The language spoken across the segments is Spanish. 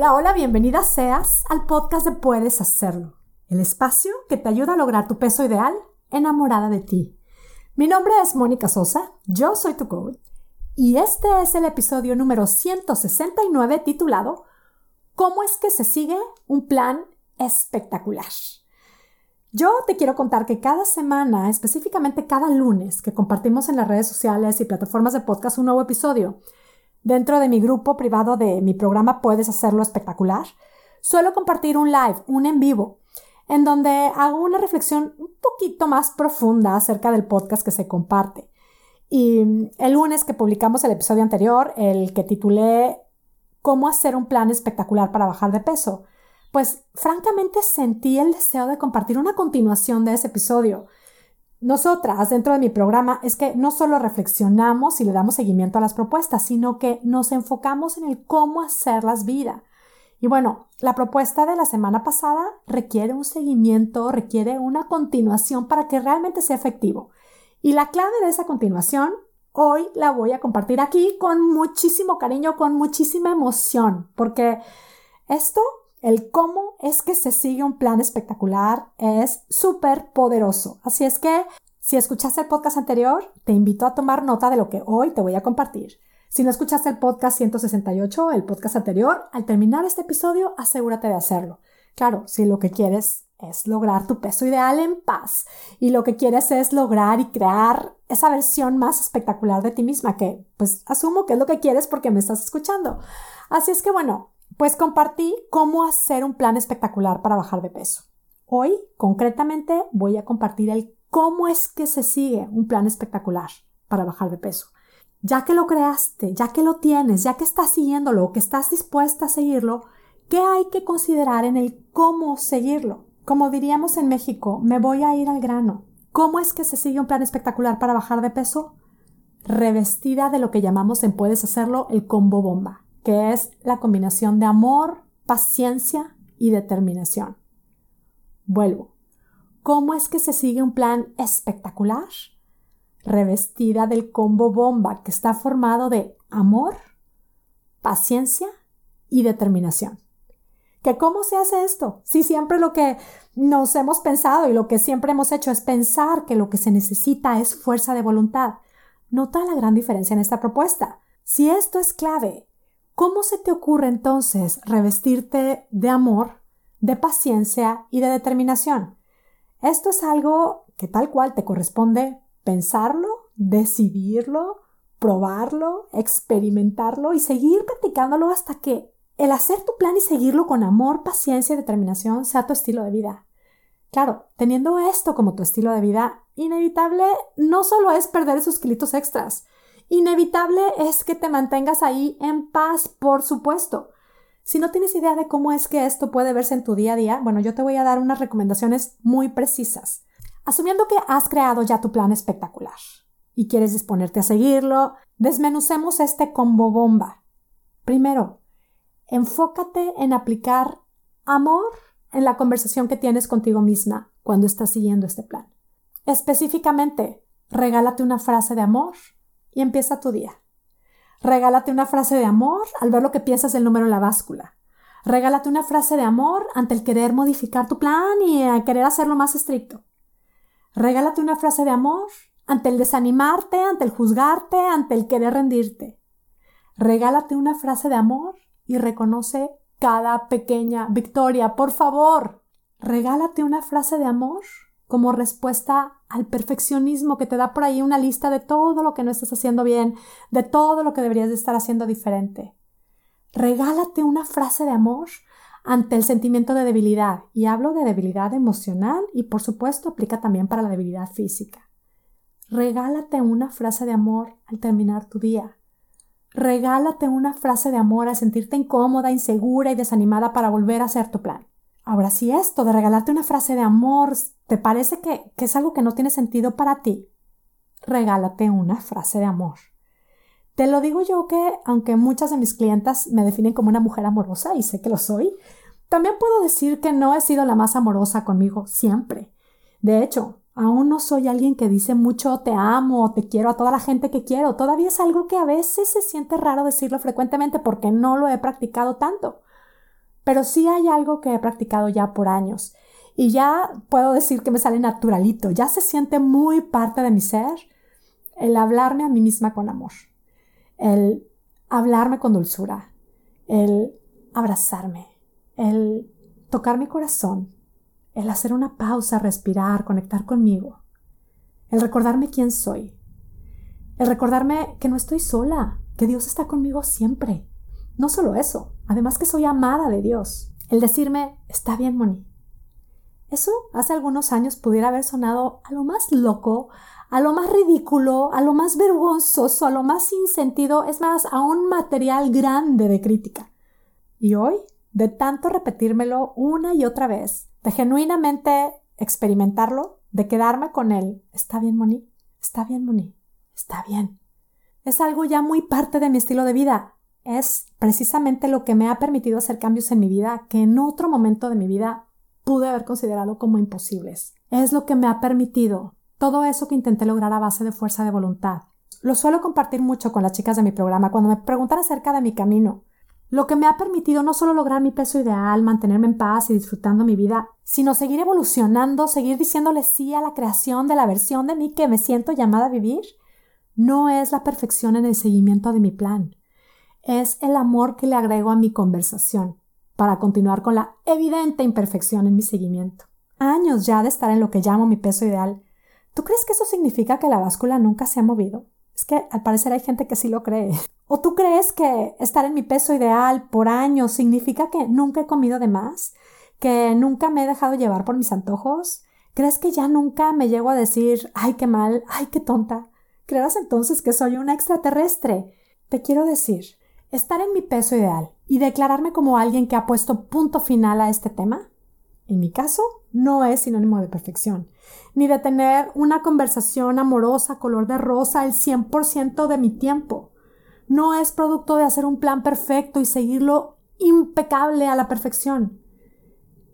Hola, hola, bienvenida seas al podcast de Puedes Hacerlo, el espacio que te ayuda a lograr tu peso ideal enamorada de ti. Mi nombre es Mónica Sosa, yo soy tu coach y este es el episodio número 169 titulado ¿Cómo es que se sigue un plan espectacular? Yo te quiero contar que cada semana, específicamente cada lunes, que compartimos en las redes sociales y plataformas de podcast un nuevo episodio, Dentro de mi grupo privado de mi programa Puedes hacerlo espectacular, suelo compartir un live, un en vivo, en donde hago una reflexión un poquito más profunda acerca del podcast que se comparte. Y el lunes que publicamos el episodio anterior, el que titulé ¿Cómo hacer un plan espectacular para bajar de peso? Pues francamente sentí el deseo de compartir una continuación de ese episodio nosotras, dentro de mi programa, es que no solo reflexionamos y le damos seguimiento a las propuestas, sino que nos enfocamos en el cómo hacerlas vida. Y bueno, la propuesta de la semana pasada requiere un seguimiento, requiere una continuación para que realmente sea efectivo. Y la clave de esa continuación, hoy la voy a compartir aquí con muchísimo cariño, con muchísima emoción, porque esto el cómo es que se sigue un plan espectacular es súper poderoso. Así es que si escuchaste el podcast anterior, te invito a tomar nota de lo que hoy te voy a compartir. Si no escuchaste el podcast 168, el podcast anterior, al terminar este episodio, asegúrate de hacerlo. Claro, si lo que quieres es lograr tu peso ideal en paz y lo que quieres es lograr y crear esa versión más espectacular de ti misma, que pues asumo que es lo que quieres porque me estás escuchando. Así es que bueno, pues compartí cómo hacer un plan espectacular para bajar de peso. Hoy, concretamente, voy a compartir el cómo es que se sigue un plan espectacular para bajar de peso. Ya que lo creaste, ya que lo tienes, ya que estás siguiéndolo, que estás dispuesta a seguirlo, ¿qué hay que considerar en el cómo seguirlo? Como diríamos en México, me voy a ir al grano. ¿Cómo es que se sigue un plan espectacular para bajar de peso? Revestida de lo que llamamos en Puedes Hacerlo el combo bomba que es la combinación de amor, paciencia y determinación. Vuelvo. ¿Cómo es que se sigue un plan espectacular? Revestida del combo bomba que está formado de amor, paciencia y determinación. ¿Que cómo se hace esto? Si siempre lo que nos hemos pensado y lo que siempre hemos hecho es pensar que lo que se necesita es fuerza de voluntad. Nota la gran diferencia en esta propuesta. Si esto es clave, ¿Cómo se te ocurre entonces revestirte de amor, de paciencia y de determinación? Esto es algo que tal cual te corresponde pensarlo, decidirlo, probarlo, experimentarlo y seguir practicándolo hasta que el hacer tu plan y seguirlo con amor, paciencia y determinación sea tu estilo de vida. Claro, teniendo esto como tu estilo de vida, inevitable no solo es perder esos kilitos extras, Inevitable es que te mantengas ahí en paz, por supuesto. Si no tienes idea de cómo es que esto puede verse en tu día a día, bueno, yo te voy a dar unas recomendaciones muy precisas. Asumiendo que has creado ya tu plan espectacular y quieres disponerte a seguirlo, desmenucemos este combo bomba. Primero, enfócate en aplicar amor en la conversación que tienes contigo misma cuando estás siguiendo este plan. Específicamente, regálate una frase de amor y empieza tu día. Regálate una frase de amor al ver lo que piensas del número en la báscula. Regálate una frase de amor ante el querer modificar tu plan y a querer hacerlo más estricto. Regálate una frase de amor ante el desanimarte, ante el juzgarte, ante el querer rendirte. Regálate una frase de amor y reconoce cada pequeña victoria, por favor. Regálate una frase de amor como respuesta al perfeccionismo que te da por ahí una lista de todo lo que no estás haciendo bien, de todo lo que deberías de estar haciendo diferente. Regálate una frase de amor ante el sentimiento de debilidad, y hablo de debilidad emocional y por supuesto aplica también para la debilidad física. Regálate una frase de amor al terminar tu día. Regálate una frase de amor al sentirte incómoda, insegura y desanimada para volver a hacer tu plan. Ahora, si esto de regalarte una frase de amor te parece que, que es algo que no tiene sentido para ti, regálate una frase de amor. Te lo digo yo que, aunque muchas de mis clientas me definen como una mujer amorosa, y sé que lo soy, también puedo decir que no he sido la más amorosa conmigo siempre. De hecho, aún no soy alguien que dice mucho te amo te quiero a toda la gente que quiero. Todavía es algo que a veces se siente raro decirlo frecuentemente porque no lo he practicado tanto. Pero sí hay algo que he practicado ya por años. Y ya puedo decir que me sale naturalito, ya se siente muy parte de mi ser el hablarme a mí misma con amor, el hablarme con dulzura, el abrazarme, el tocar mi corazón, el hacer una pausa, respirar, conectar conmigo, el recordarme quién soy, el recordarme que no estoy sola, que Dios está conmigo siempre. No solo eso, además que soy amada de Dios. El decirme, está bien, Moni. Eso hace algunos años pudiera haber sonado a lo más loco, a lo más ridículo, a lo más vergonzoso, a lo más sin sentido, es más, a un material grande de crítica. Y hoy, de tanto repetírmelo una y otra vez, de genuinamente experimentarlo, de quedarme con él, está bien, Moni, está bien, Moni, está bien. Es algo ya muy parte de mi estilo de vida. Es precisamente lo que me ha permitido hacer cambios en mi vida que en otro momento de mi vida pude haber considerado como imposibles. Es lo que me ha permitido todo eso que intenté lograr a base de fuerza de voluntad. Lo suelo compartir mucho con las chicas de mi programa cuando me preguntan acerca de mi camino. Lo que me ha permitido no solo lograr mi peso ideal, mantenerme en paz y disfrutando mi vida, sino seguir evolucionando, seguir diciéndole sí a la creación de la versión de mí que me siento llamada a vivir, no es la perfección en el seguimiento de mi plan. Es el amor que le agrego a mi conversación para continuar con la evidente imperfección en mi seguimiento. Años ya de estar en lo que llamo mi peso ideal, ¿Tú crees que eso significa que la báscula nunca se ha movido? Es que al parecer hay gente que sí lo cree. ¿O tú crees que estar en mi peso ideal por años significa que nunca he comido de más? ¿Que nunca me he dejado llevar por mis antojos? ¿Crees que ya nunca me llego a decir, ay, qué mal, ay, qué tonta? ¿Creerás entonces que soy una extraterrestre? Te quiero decir, estar en mi peso ideal y declararme como alguien que ha puesto punto final a este tema, en mi caso, no es sinónimo de perfección ni de tener una conversación amorosa color de rosa el 100% de mi tiempo. No es producto de hacer un plan perfecto y seguirlo impecable a la perfección.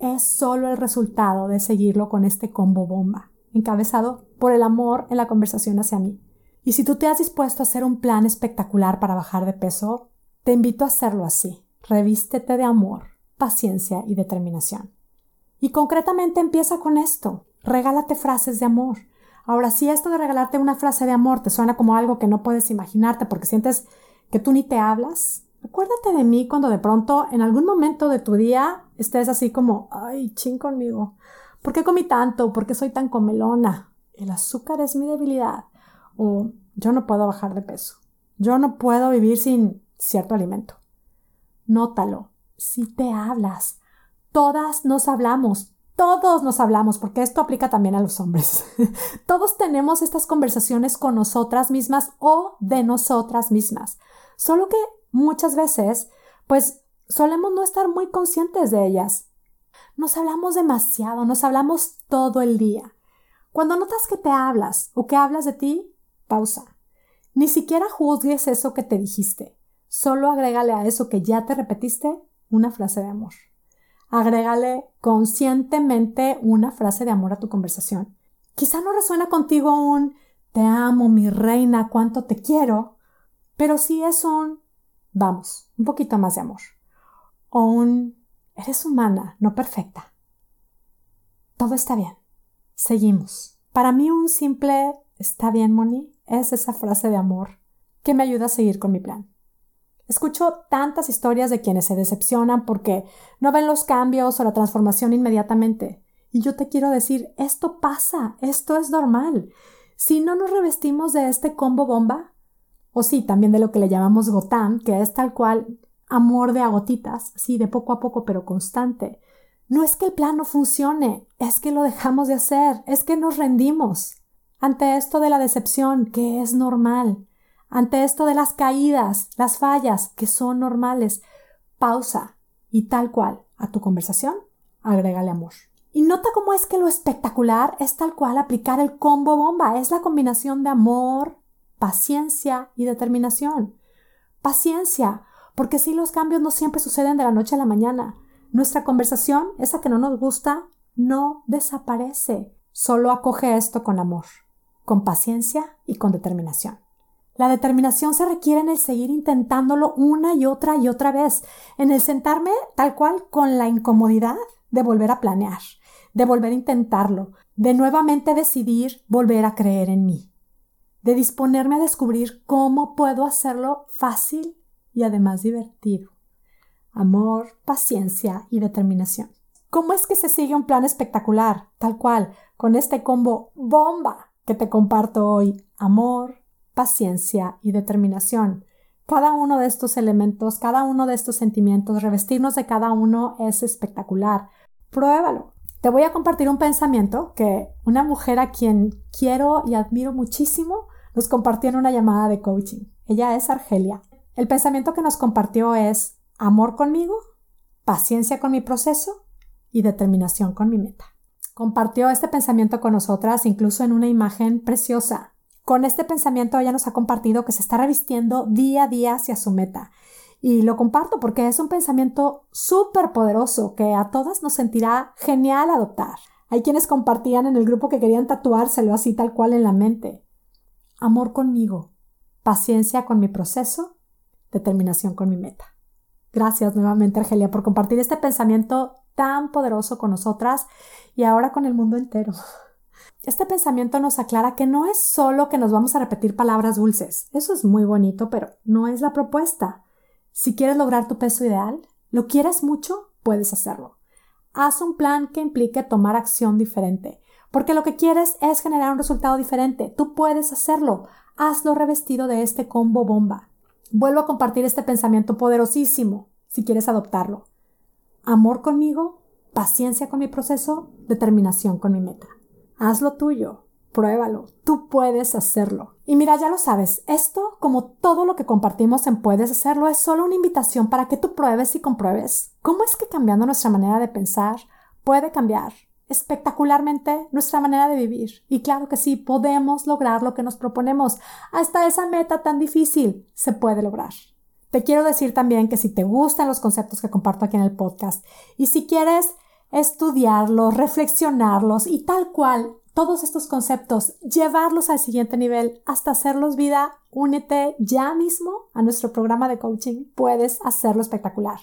Es solo el resultado de seguirlo con este combo bomba, encabezado por el amor en la conversación hacia mí. Y si tú te has dispuesto a hacer un plan espectacular para bajar de peso, te invito a hacerlo así. Revístete de amor, paciencia y determinación. Y concretamente empieza con esto regálate frases de amor. Ahora, si esto de regalarte una frase de amor te suena como algo que no puedes imaginarte porque sientes que tú ni te hablas, acuérdate de mí cuando de pronto en algún momento de tu día estés así como, ay, ching conmigo. ¿Por qué comí tanto? ¿Por qué soy tan comelona? El azúcar es mi debilidad. O yo no puedo bajar de peso. Yo no puedo vivir sin cierto alimento. Nótalo. Si te hablas. Todas nos hablamos. Todos nos hablamos, porque esto aplica también a los hombres. Todos tenemos estas conversaciones con nosotras mismas o de nosotras mismas. Solo que muchas veces, pues, solemos no estar muy conscientes de ellas. Nos hablamos demasiado, nos hablamos todo el día. Cuando notas que te hablas o que hablas de ti, pausa. Ni siquiera juzgues eso que te dijiste. Solo agrégale a eso que ya te repetiste una frase de amor. Agrégale conscientemente una frase de amor a tu conversación. Quizá no resuena contigo un te amo, mi reina, cuánto te quiero, pero sí es un vamos, un poquito más de amor. O un eres humana, no perfecta. Todo está bien. Seguimos. Para mí un simple está bien, Moni, es esa frase de amor que me ayuda a seguir con mi plan. Escucho tantas historias de quienes se decepcionan porque no ven los cambios o la transformación inmediatamente. Y yo te quiero decir, esto pasa, esto es normal. Si no nos revestimos de este combo bomba, o sí, también de lo que le llamamos gotán, que es tal cual amor de agotitas, sí, de poco a poco, pero constante. No es que el plan no funcione, es que lo dejamos de hacer, es que nos rendimos. Ante esto de la decepción, que es normal, ante esto de las caídas, las fallas, que son normales, pausa y tal cual a tu conversación, agrégale amor. Y nota cómo es que lo espectacular es tal cual aplicar el combo bomba, es la combinación de amor, paciencia y determinación. Paciencia, porque si los cambios no siempre suceden de la noche a la mañana. Nuestra conversación, esa que no nos gusta, no desaparece. Solo acoge esto con amor, con paciencia y con determinación. La determinación se requiere en el seguir intentándolo una y otra y otra vez, en el sentarme tal cual con la incomodidad de volver a planear, de volver a intentarlo, de nuevamente decidir volver a creer en mí, de disponerme a descubrir cómo puedo hacerlo fácil y además divertido. Amor, paciencia y determinación. ¿Cómo es que se sigue un plan espectacular, tal cual, con este combo bomba que te comparto hoy? Amor, paciencia y determinación. Cada uno de estos elementos, cada uno de estos sentimientos, revestirnos de cada uno es espectacular. Pruébalo. Te voy a compartir un pensamiento que una mujer a quien quiero y admiro muchísimo nos compartió en una llamada de coaching. Ella es Argelia. El pensamiento que nos compartió es amor conmigo, paciencia con mi proceso y determinación con mi meta. Compartió este pensamiento con nosotras incluso en una imagen preciosa con este pensamiento ella nos ha compartido que se está revistiendo día a día hacia su meta. Y lo comparto porque es un pensamiento súper poderoso que a todas nos sentirá genial adoptar. Hay quienes compartían en el grupo que querían tatuárselo así tal cual en la mente. Amor conmigo, paciencia con mi proceso, determinación con mi meta. Gracias nuevamente, Argelia, por compartir este pensamiento tan poderoso con nosotras y ahora con el mundo entero. Este pensamiento nos aclara que no es solo que nos vamos a repetir palabras dulces. Eso es muy bonito, pero no es la propuesta. Si quieres lograr tu peso ideal, lo quieres mucho, puedes hacerlo. Haz un plan que implique tomar acción diferente, porque lo que quieres es generar un resultado diferente. Tú puedes hacerlo. Hazlo revestido de este combo bomba. Vuelvo a compartir este pensamiento poderosísimo, si quieres adoptarlo. Amor conmigo, paciencia con mi proceso, determinación con mi meta. Hazlo tuyo, pruébalo, tú puedes hacerlo. Y mira, ya lo sabes, esto, como todo lo que compartimos en Puedes hacerlo, es solo una invitación para que tú pruebes y compruebes cómo es que cambiando nuestra manera de pensar puede cambiar espectacularmente nuestra manera de vivir. Y claro que sí, podemos lograr lo que nos proponemos. Hasta esa meta tan difícil se puede lograr. Te quiero decir también que si te gustan los conceptos que comparto aquí en el podcast y si quieres estudiarlos, reflexionarlos y tal cual todos estos conceptos, llevarlos al siguiente nivel hasta hacerlos vida, únete ya mismo a nuestro programa de coaching. Puedes hacerlo espectacular.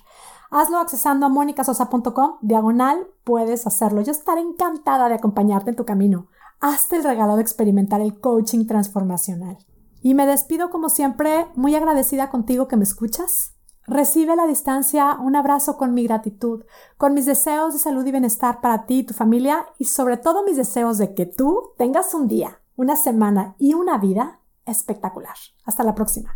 Hazlo accesando a monicasosa.com, diagonal, puedes hacerlo. Yo estaré encantada de acompañarte en tu camino. Hazte el regalo de experimentar el coaching transformacional. Y me despido como siempre, muy agradecida contigo que me escuchas. Recibe a la distancia un abrazo con mi gratitud, con mis deseos de salud y bienestar para ti y tu familia y sobre todo mis deseos de que tú tengas un día, una semana y una vida espectacular. Hasta la próxima.